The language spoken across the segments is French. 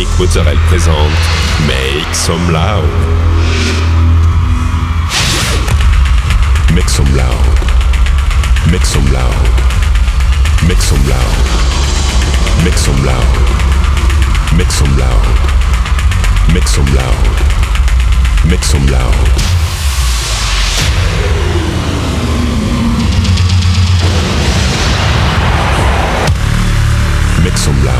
Nick Mozzarella présente Make Some Loud. Make some loud. Make some loud. Make some loud. Make some loud. Make some loud. Make some loud. Make some loud. Make some loud.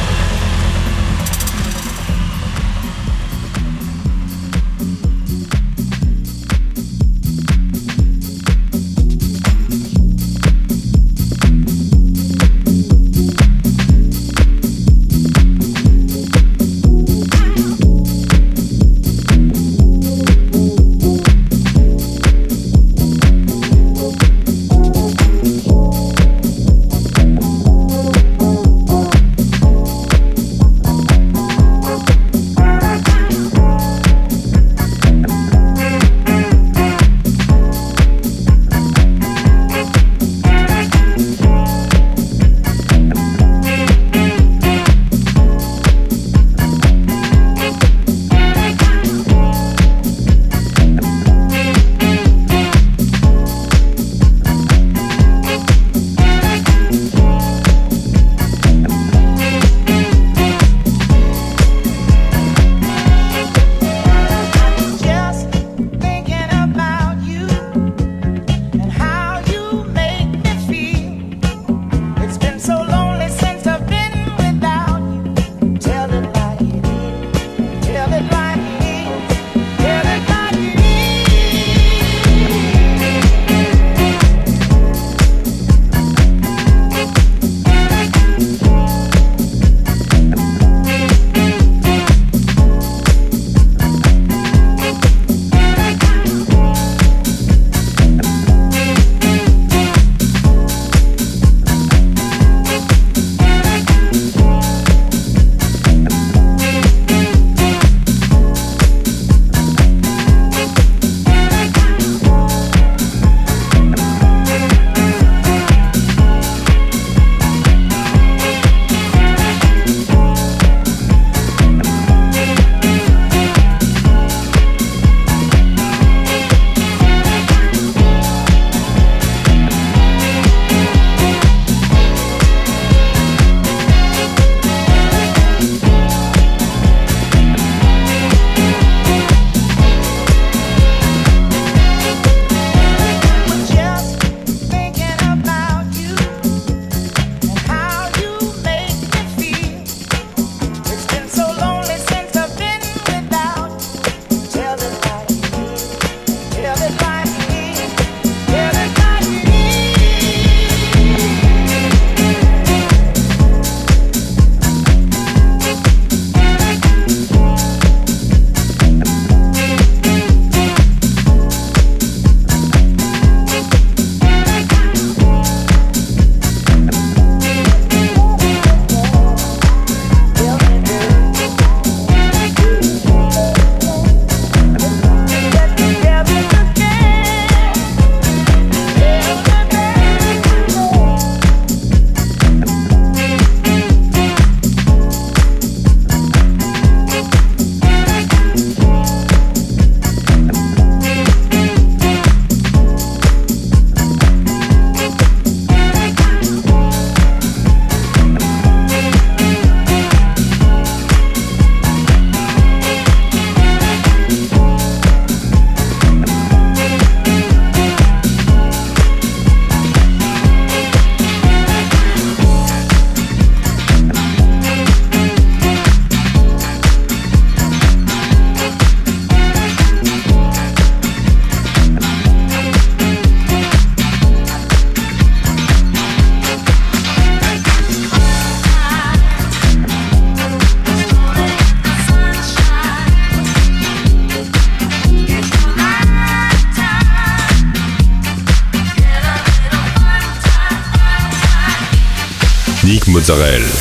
culturelle.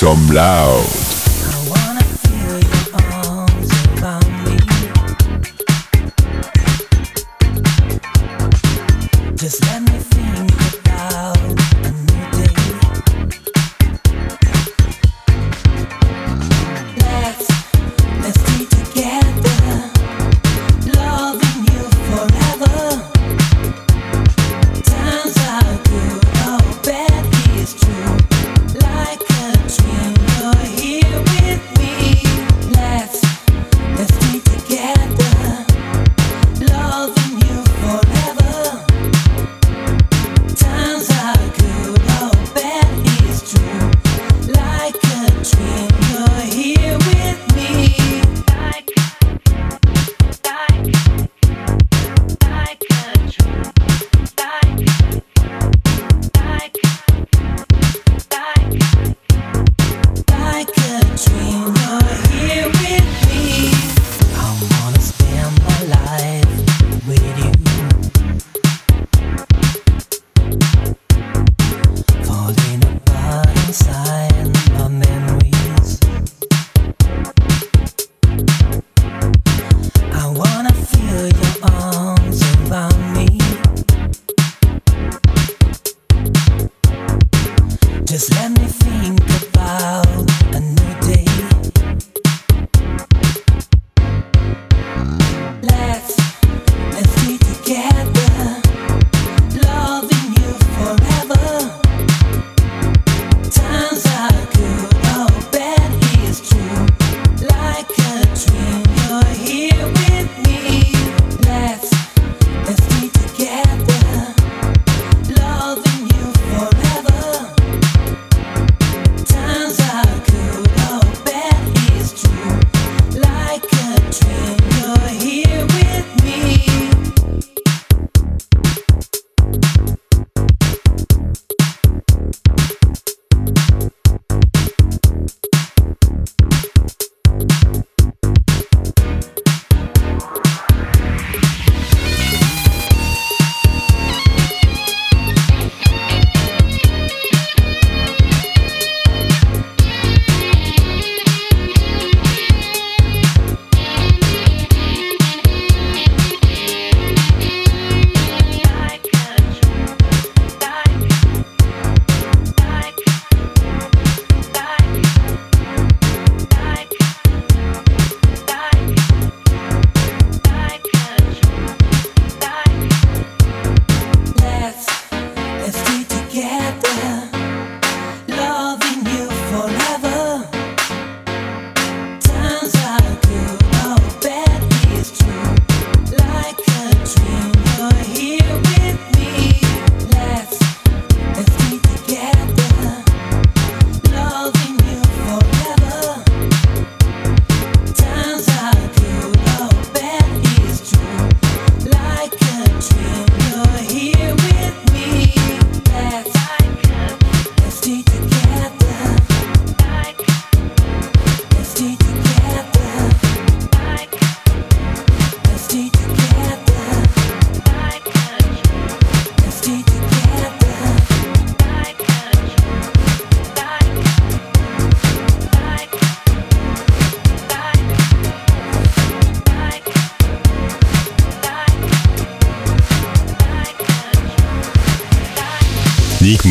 Some loud.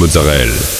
culturelle.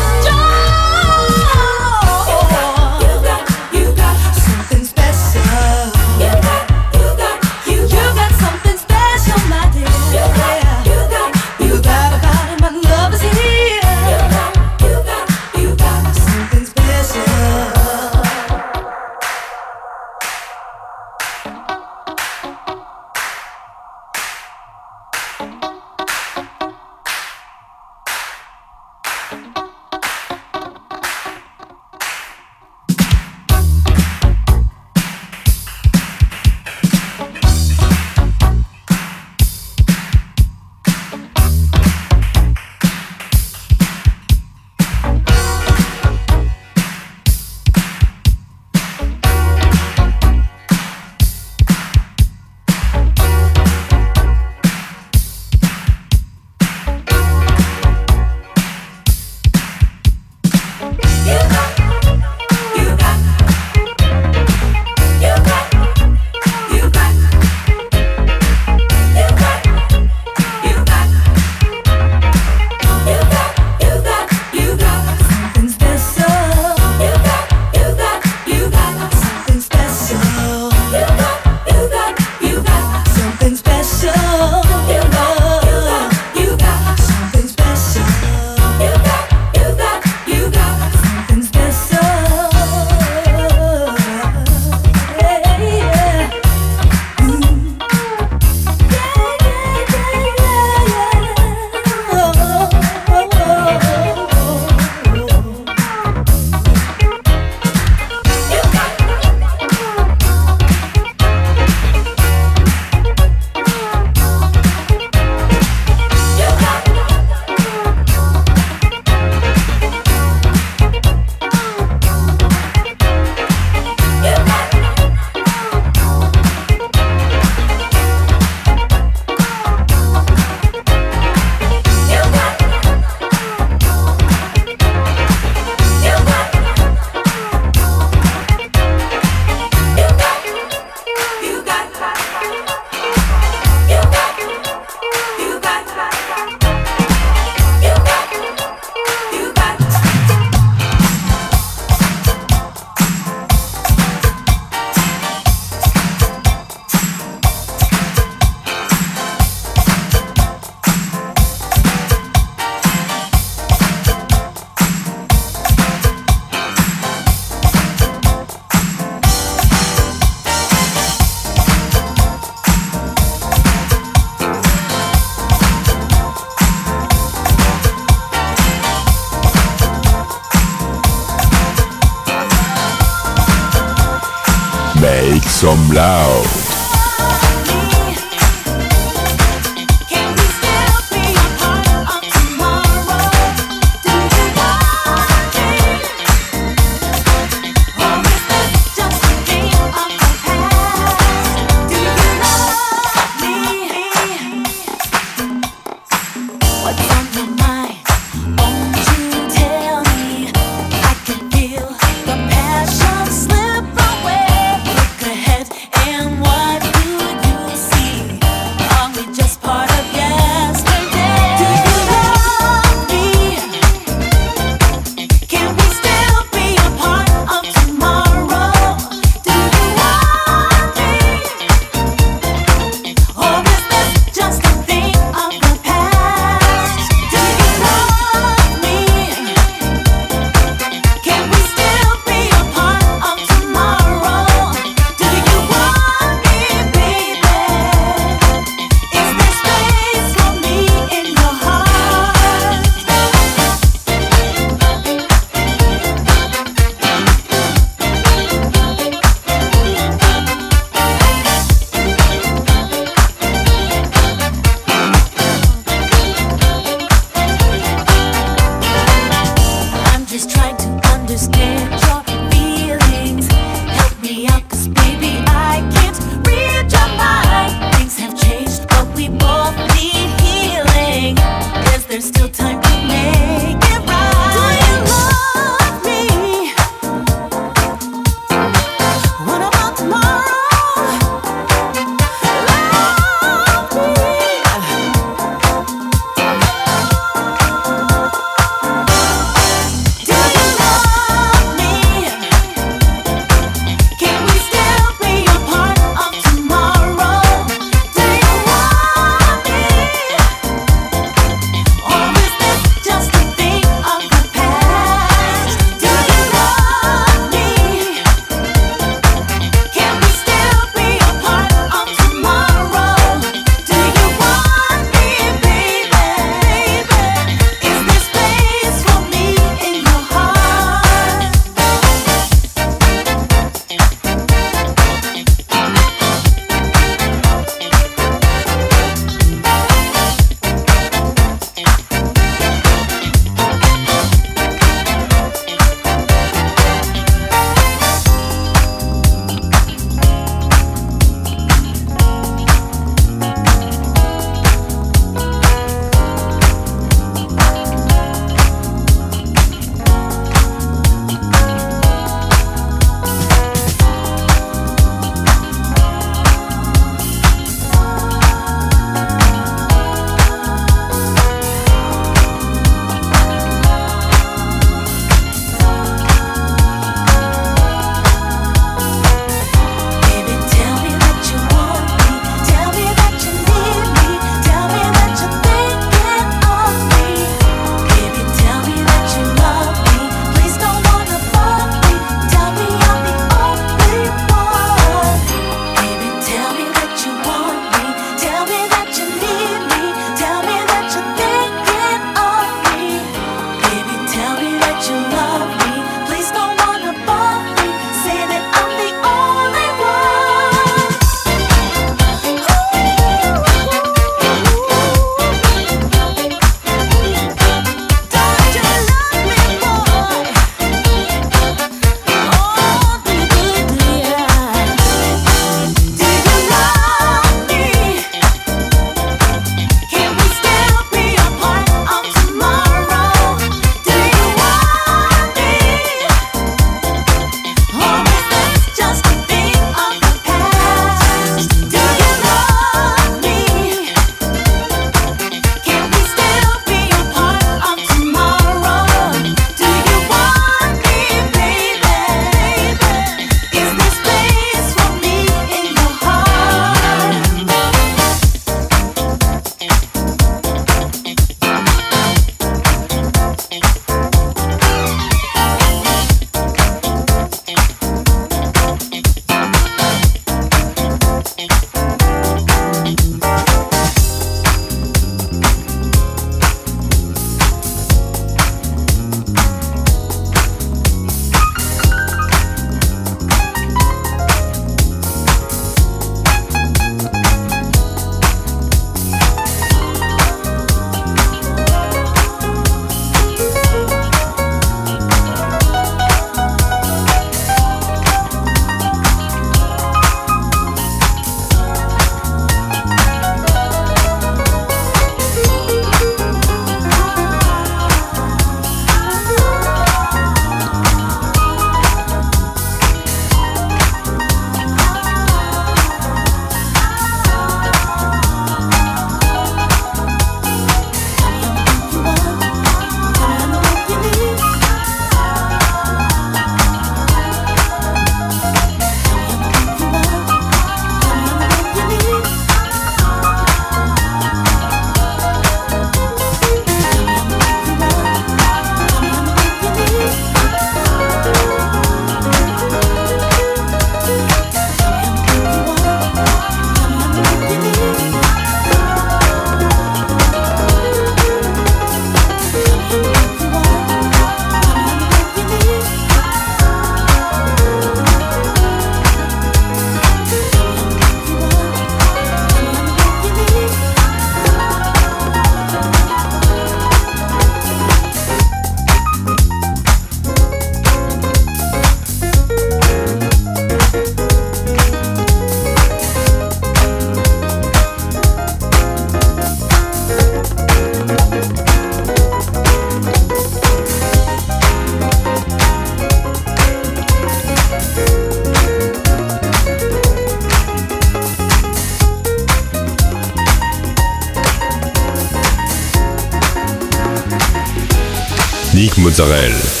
culturelle.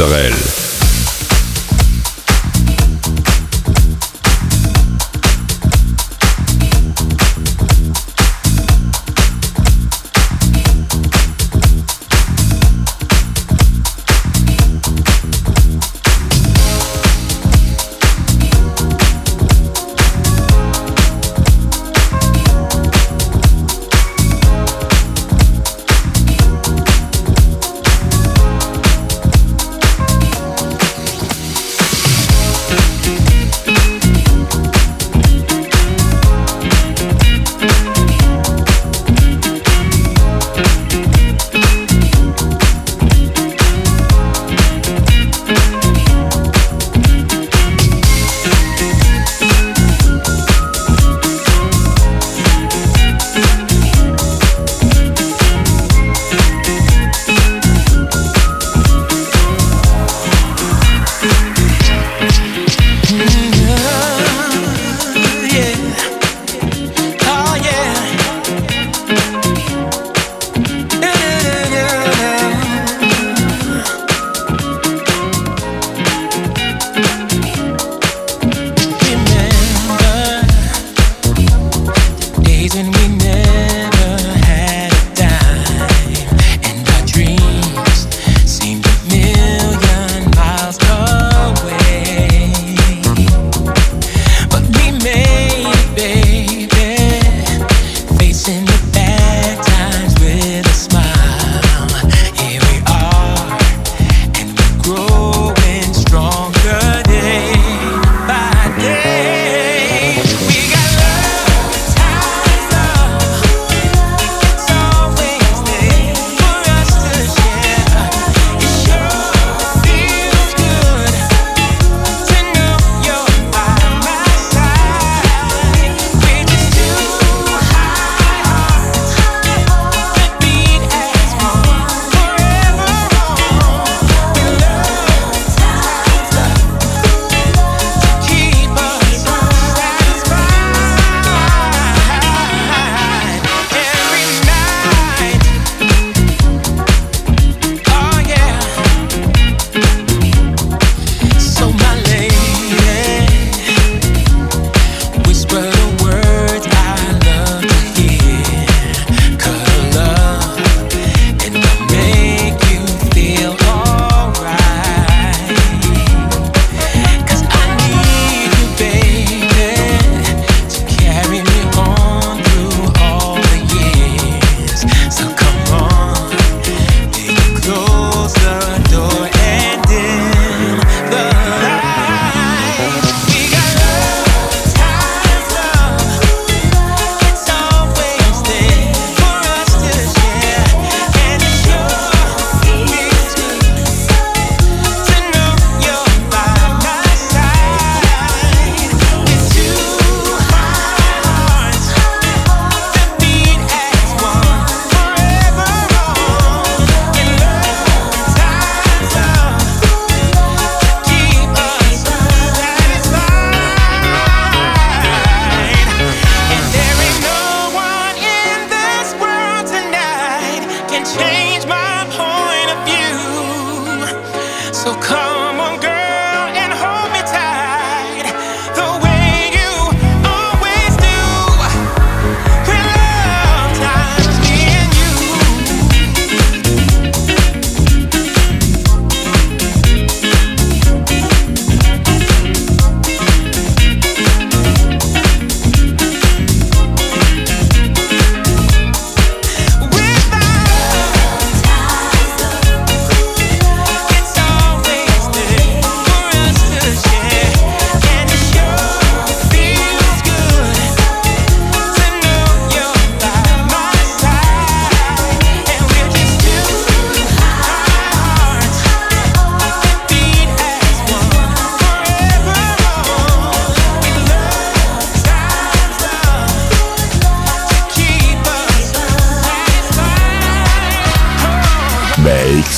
Israel.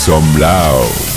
Some.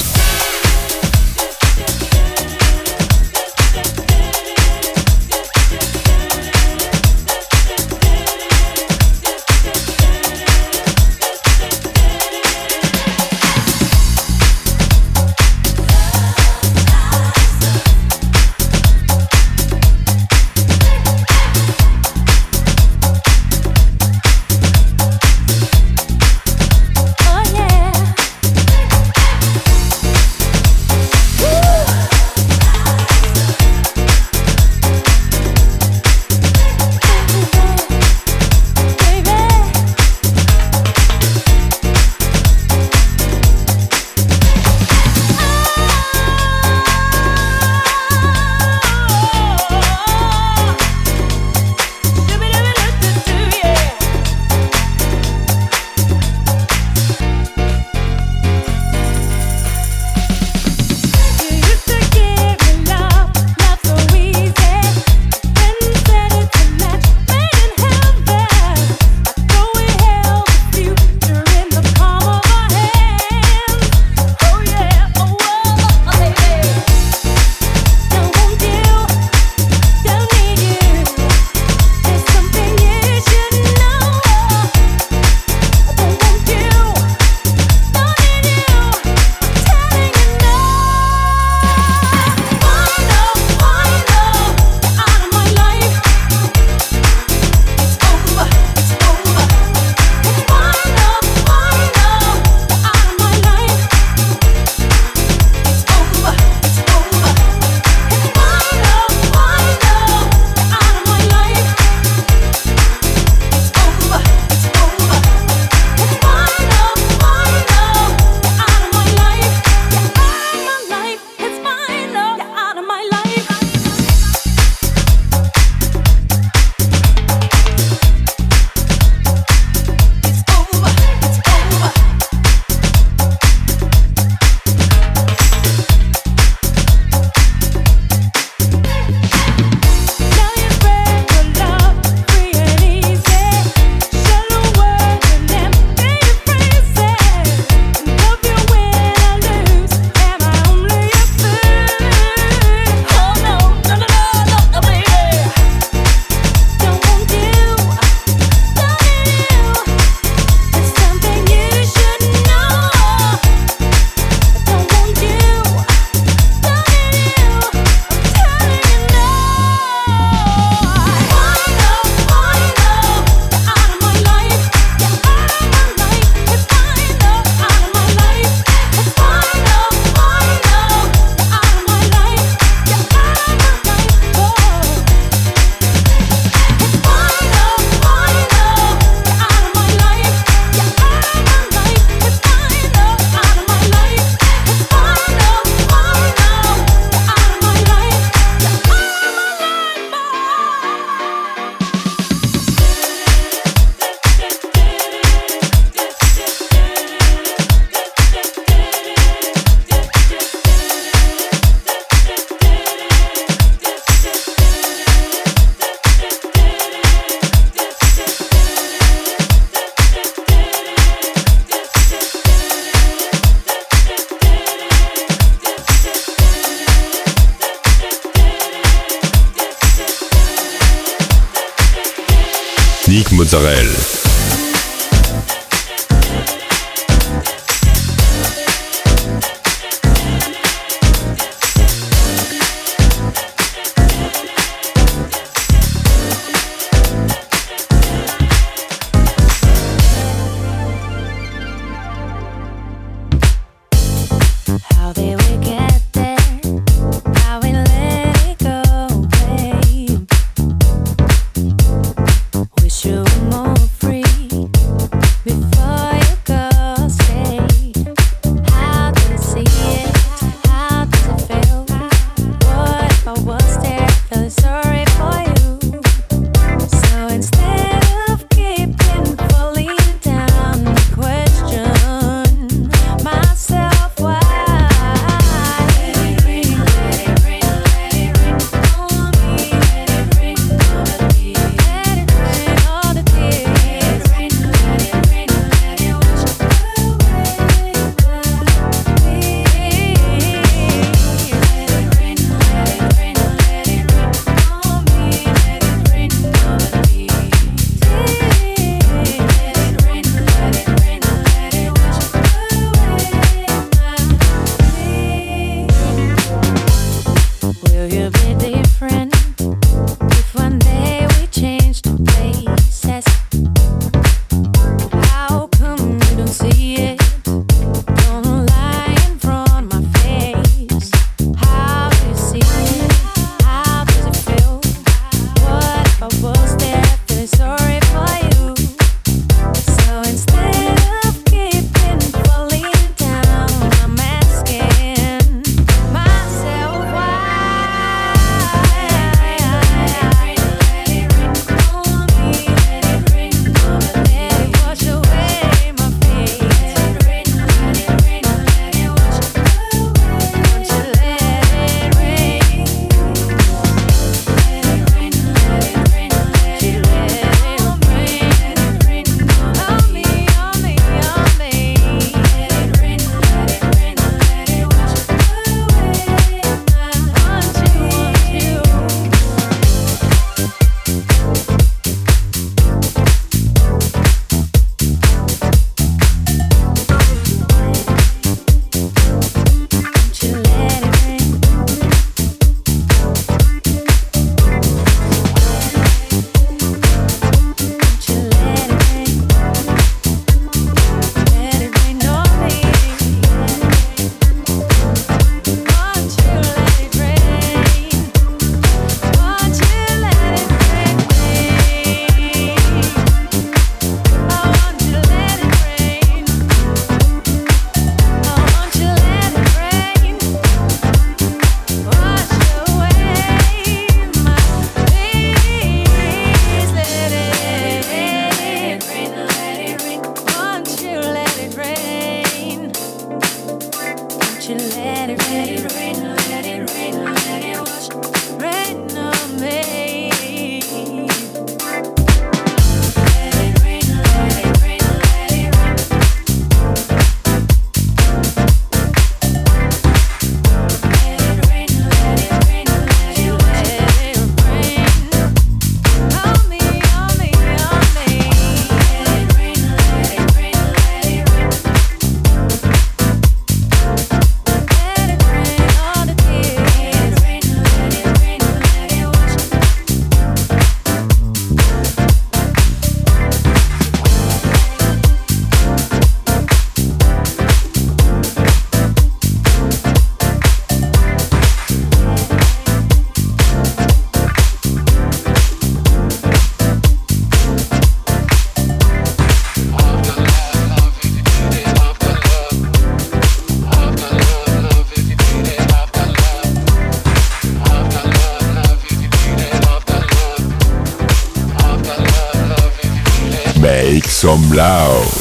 Some.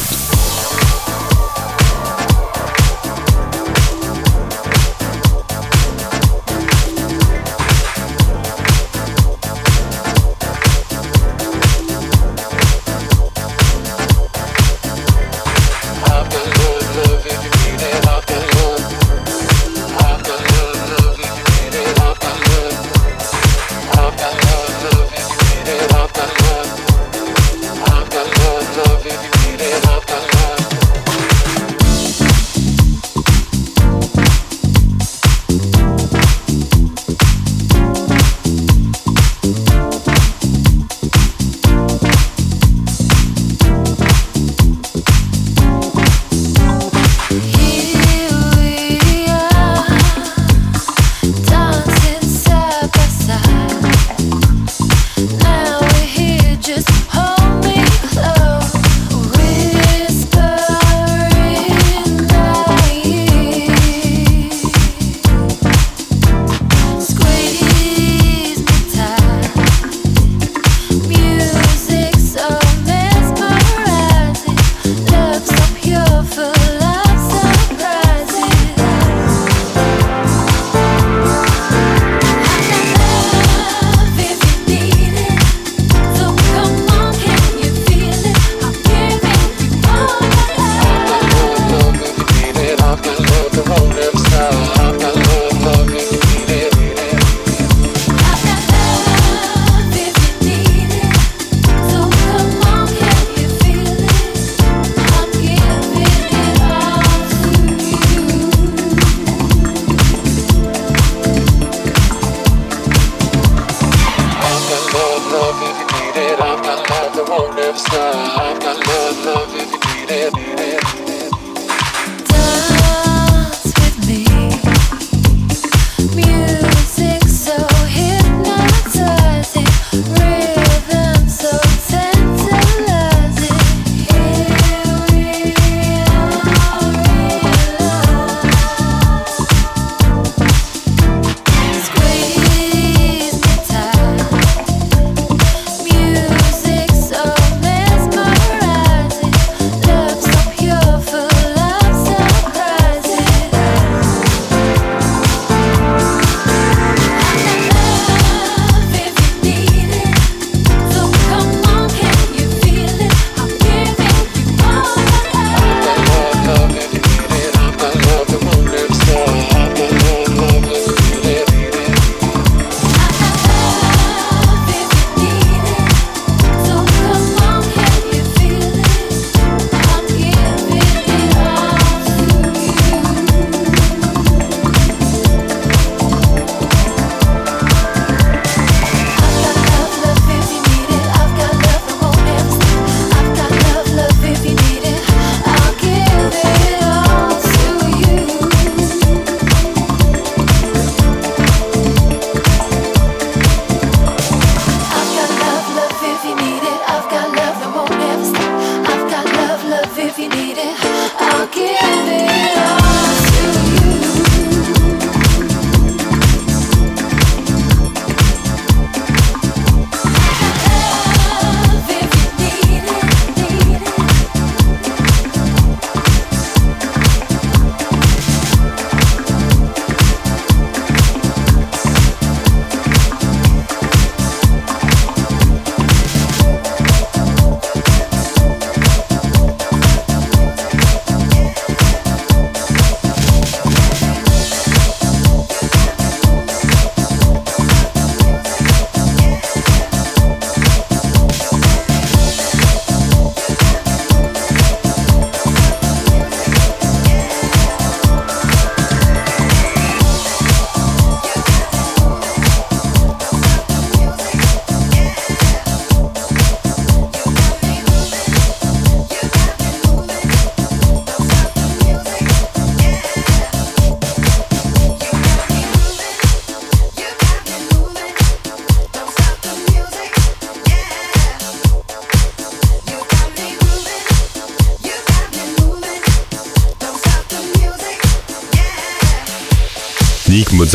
lifestyle.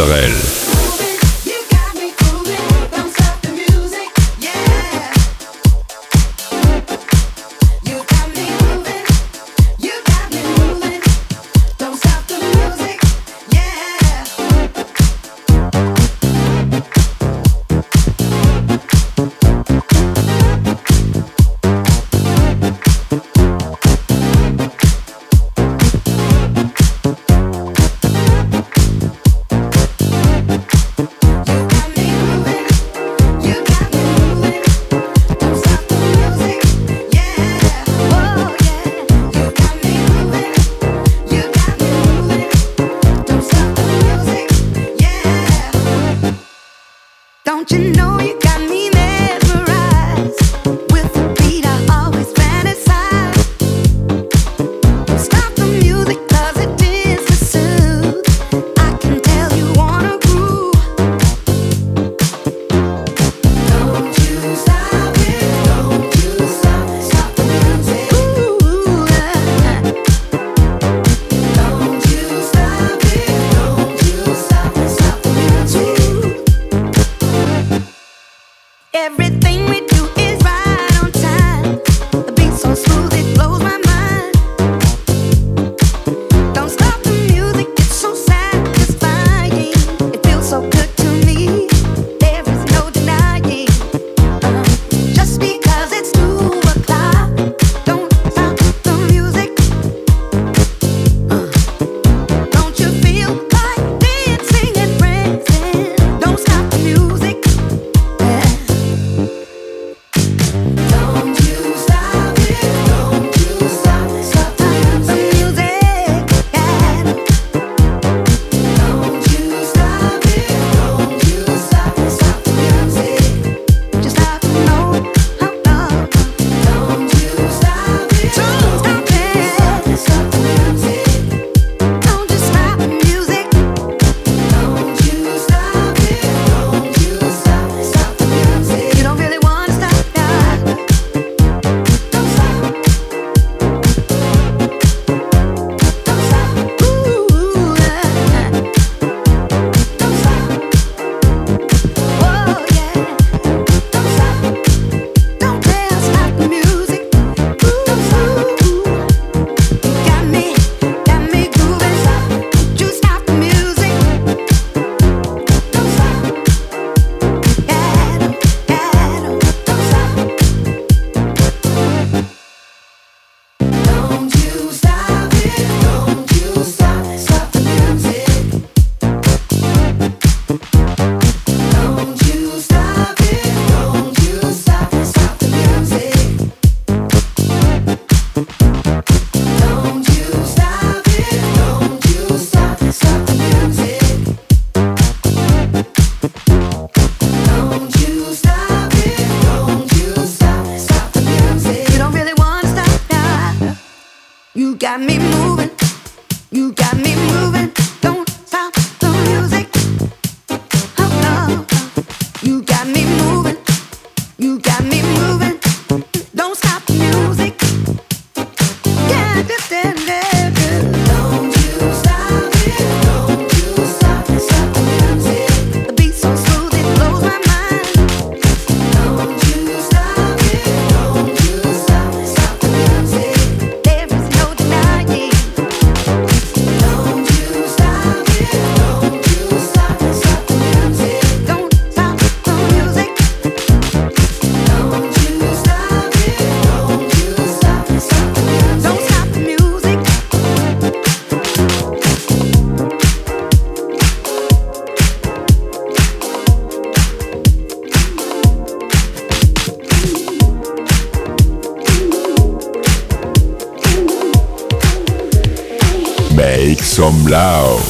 Sorel. Don't you know you got From Laos.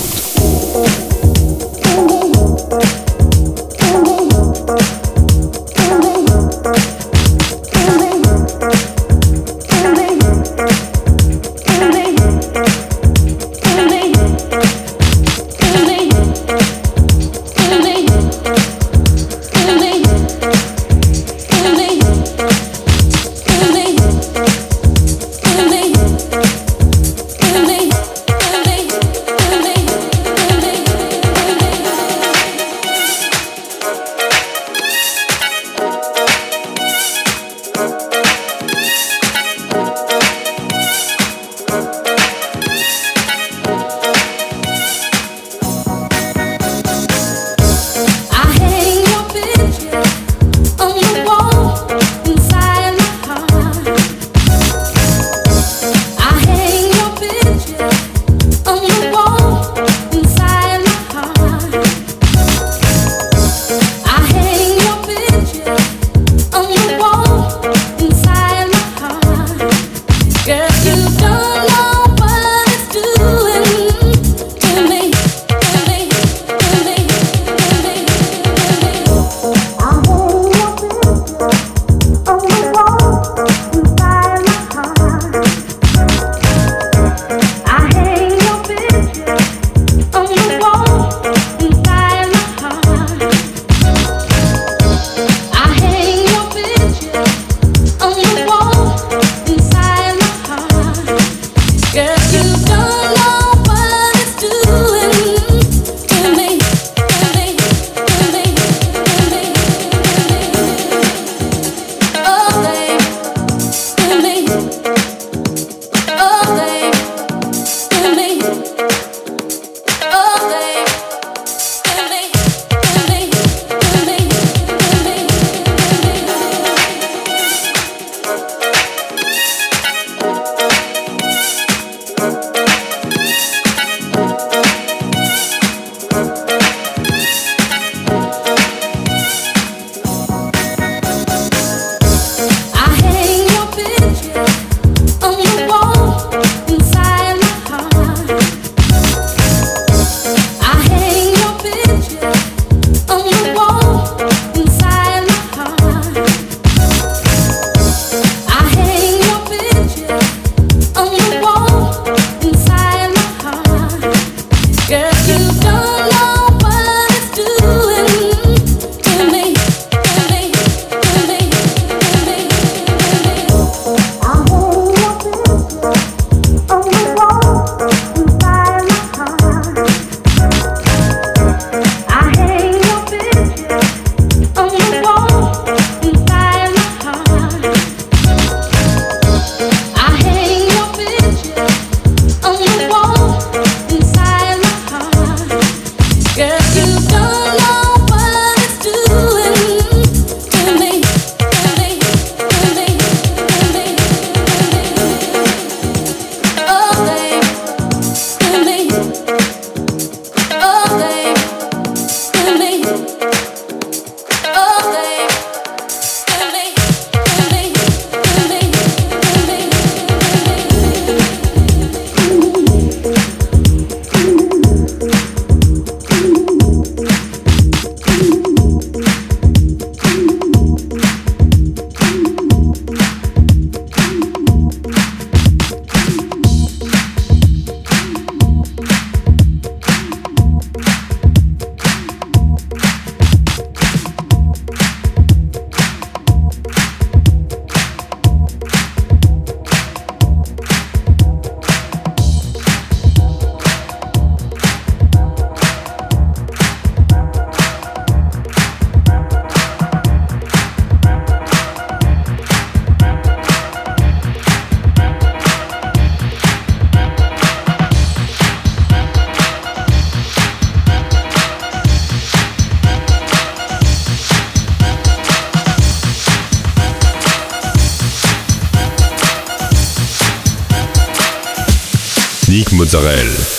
Mozzarella.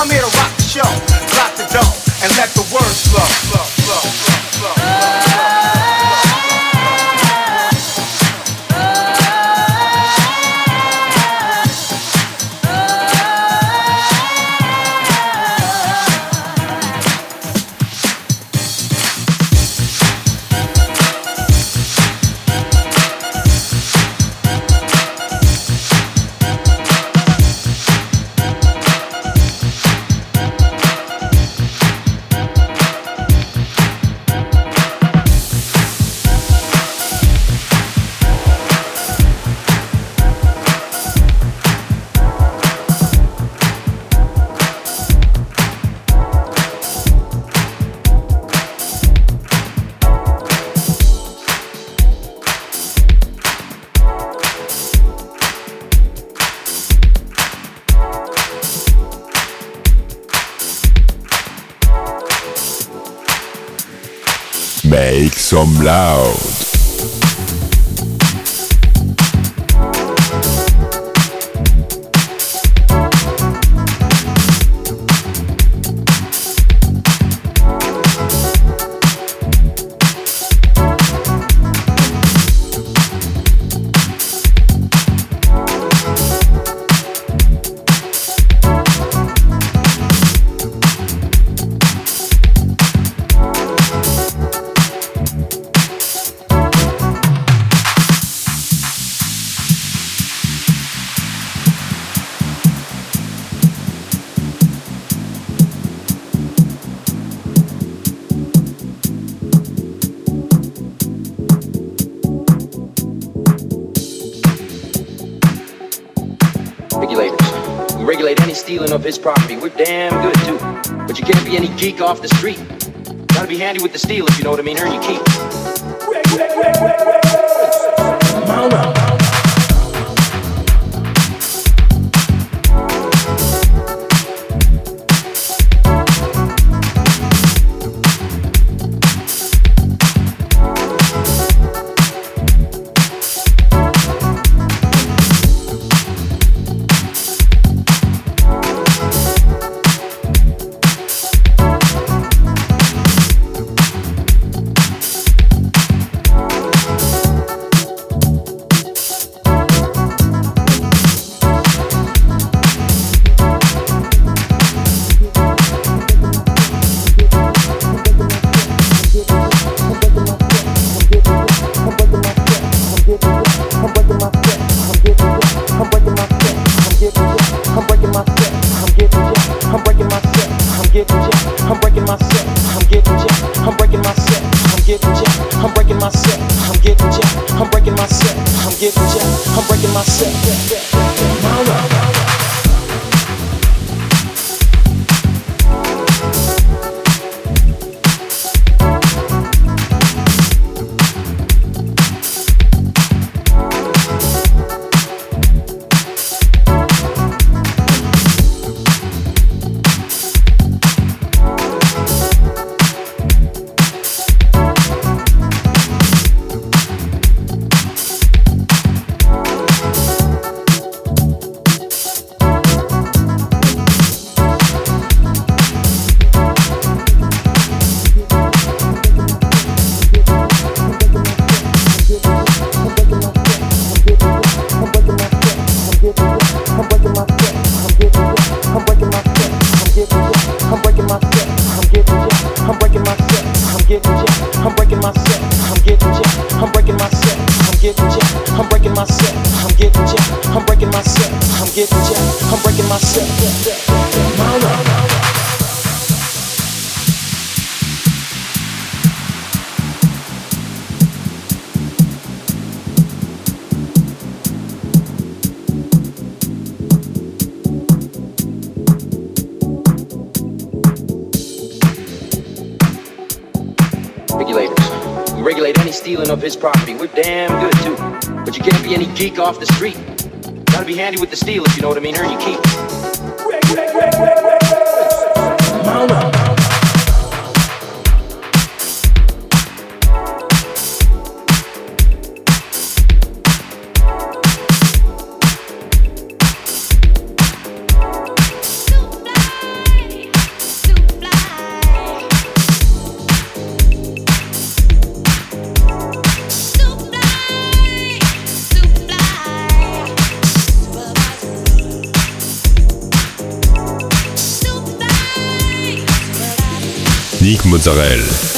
I'm here to rock the show, rock the dough, and let the some loud. Geek off the street. Gotta be handy with the steel if you know what I mean. Earn your keep. Mozzarella.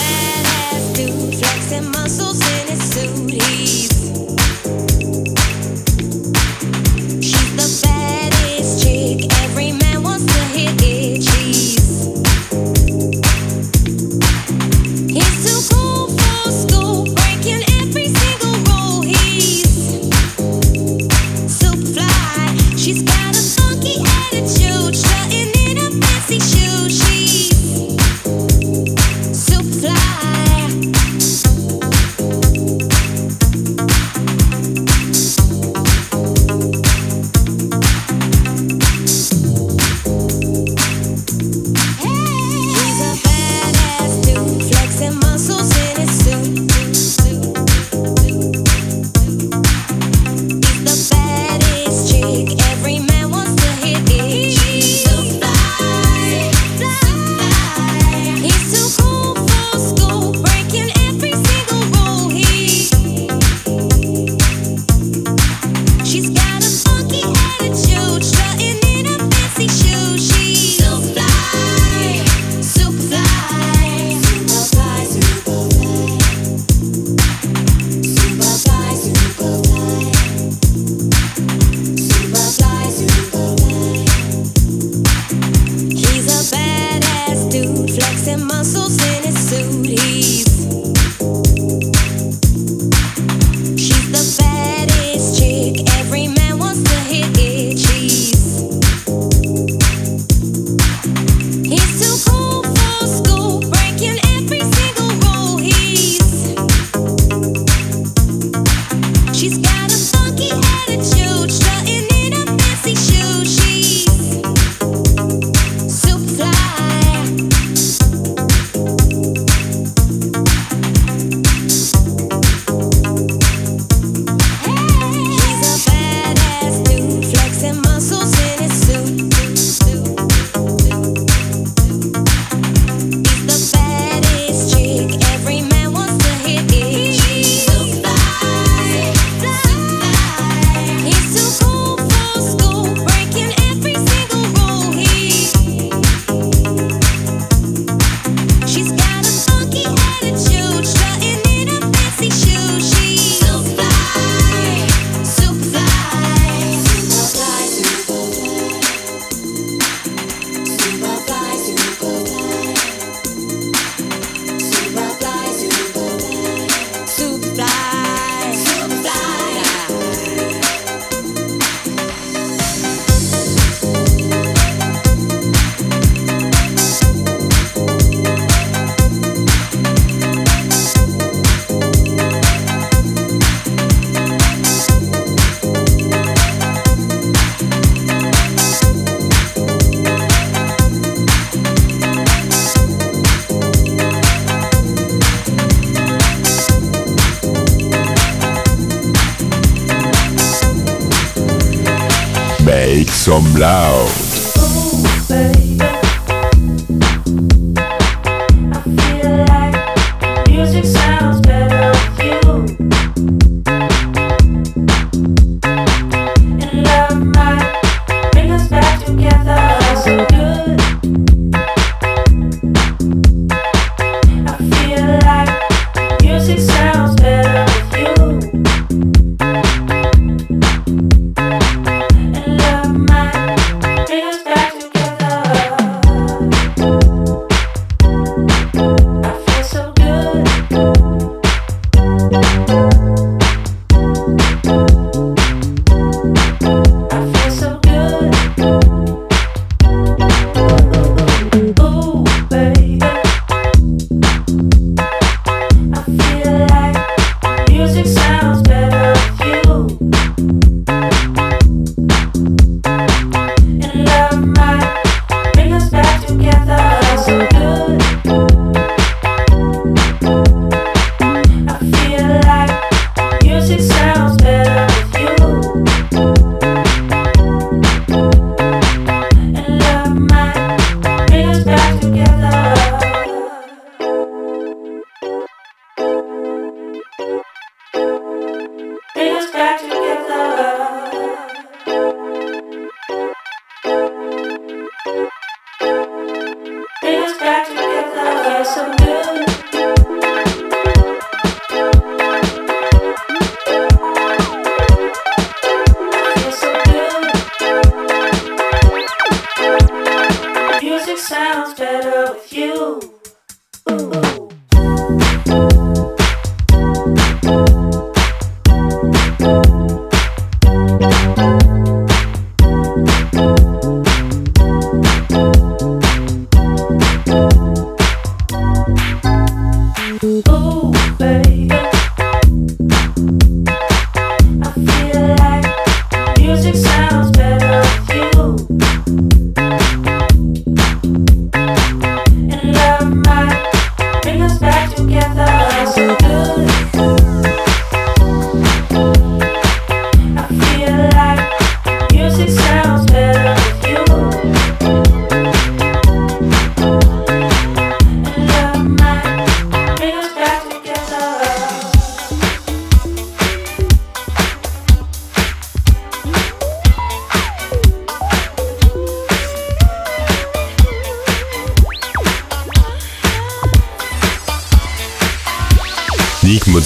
Some loud.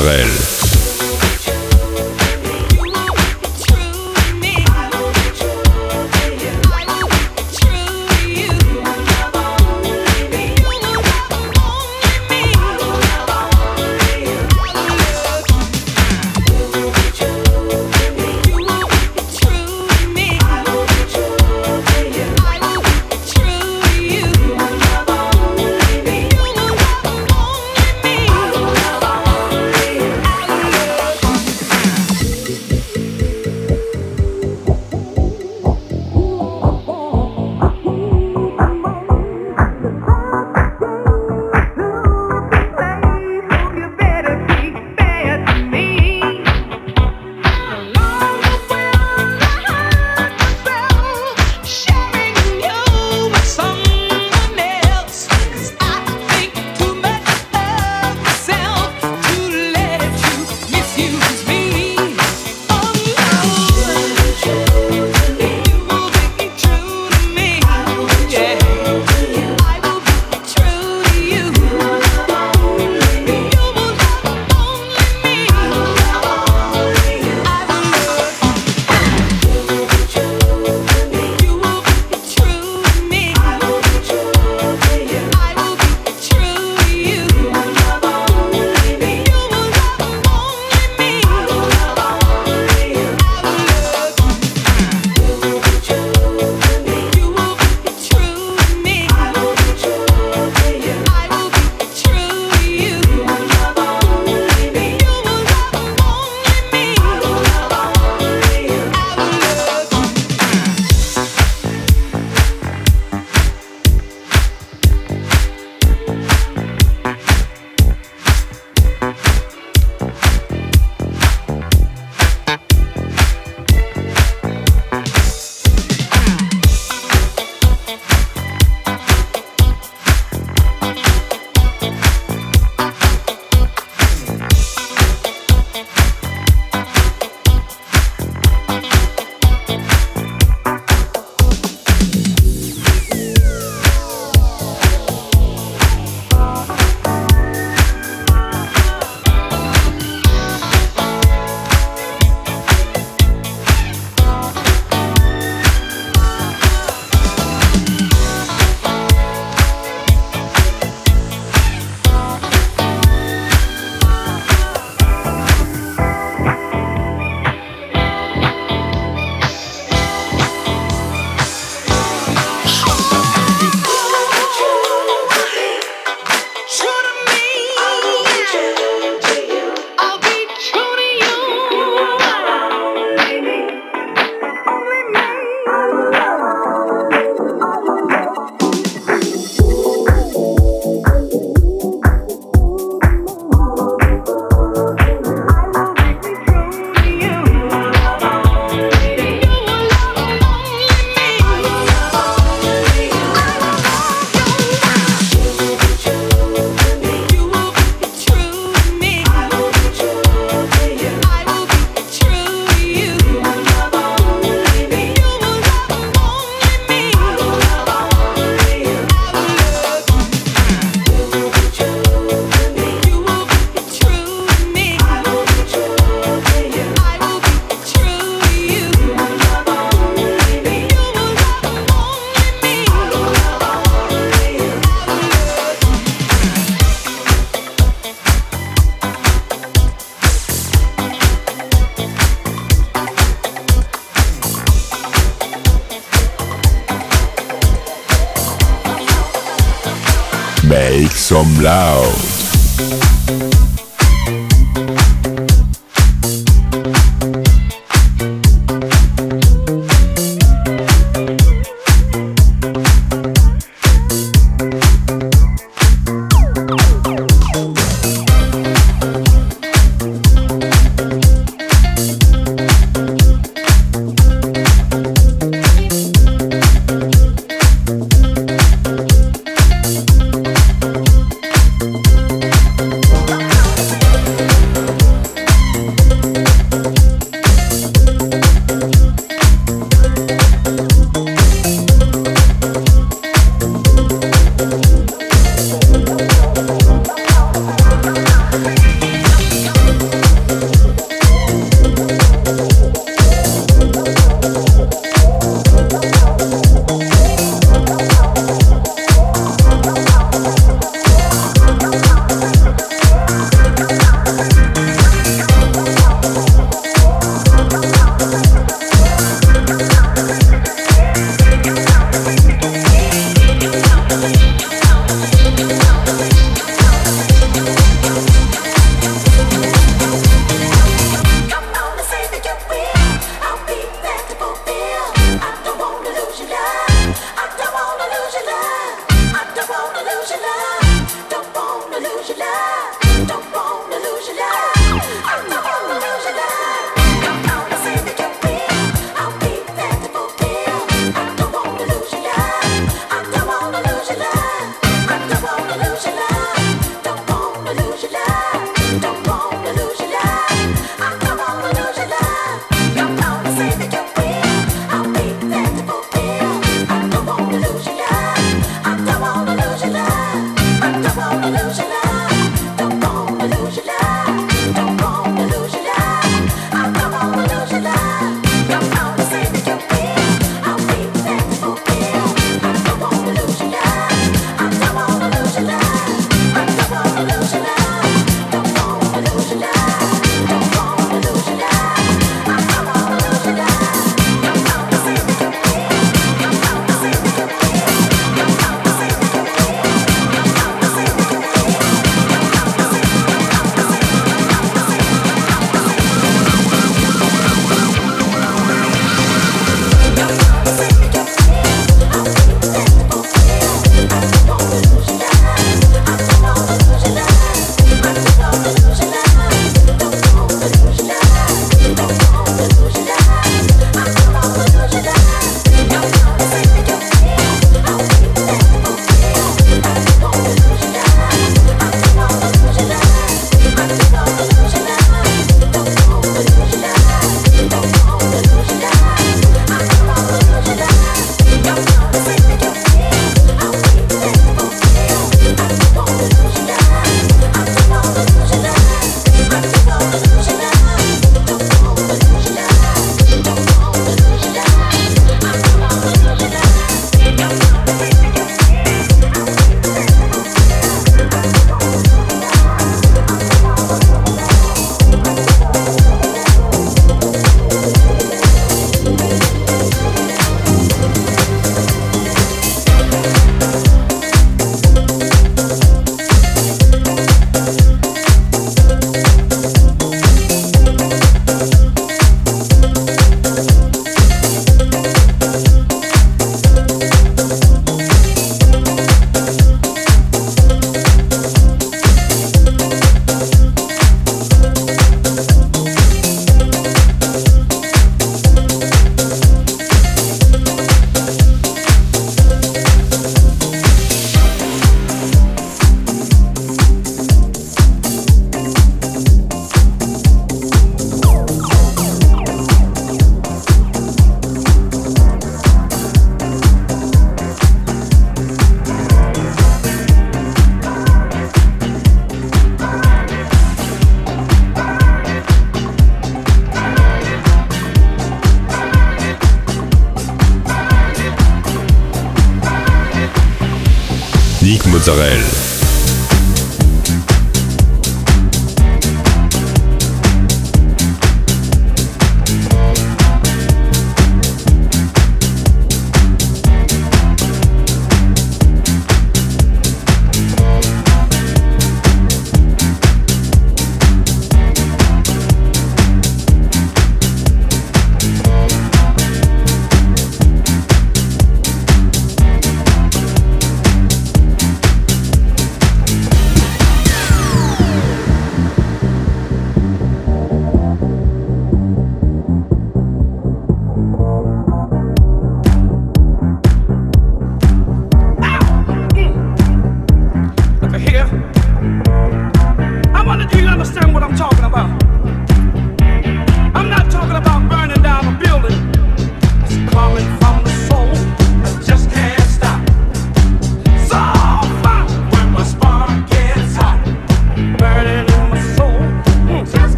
Sorel.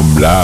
Rambla.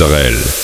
Israel.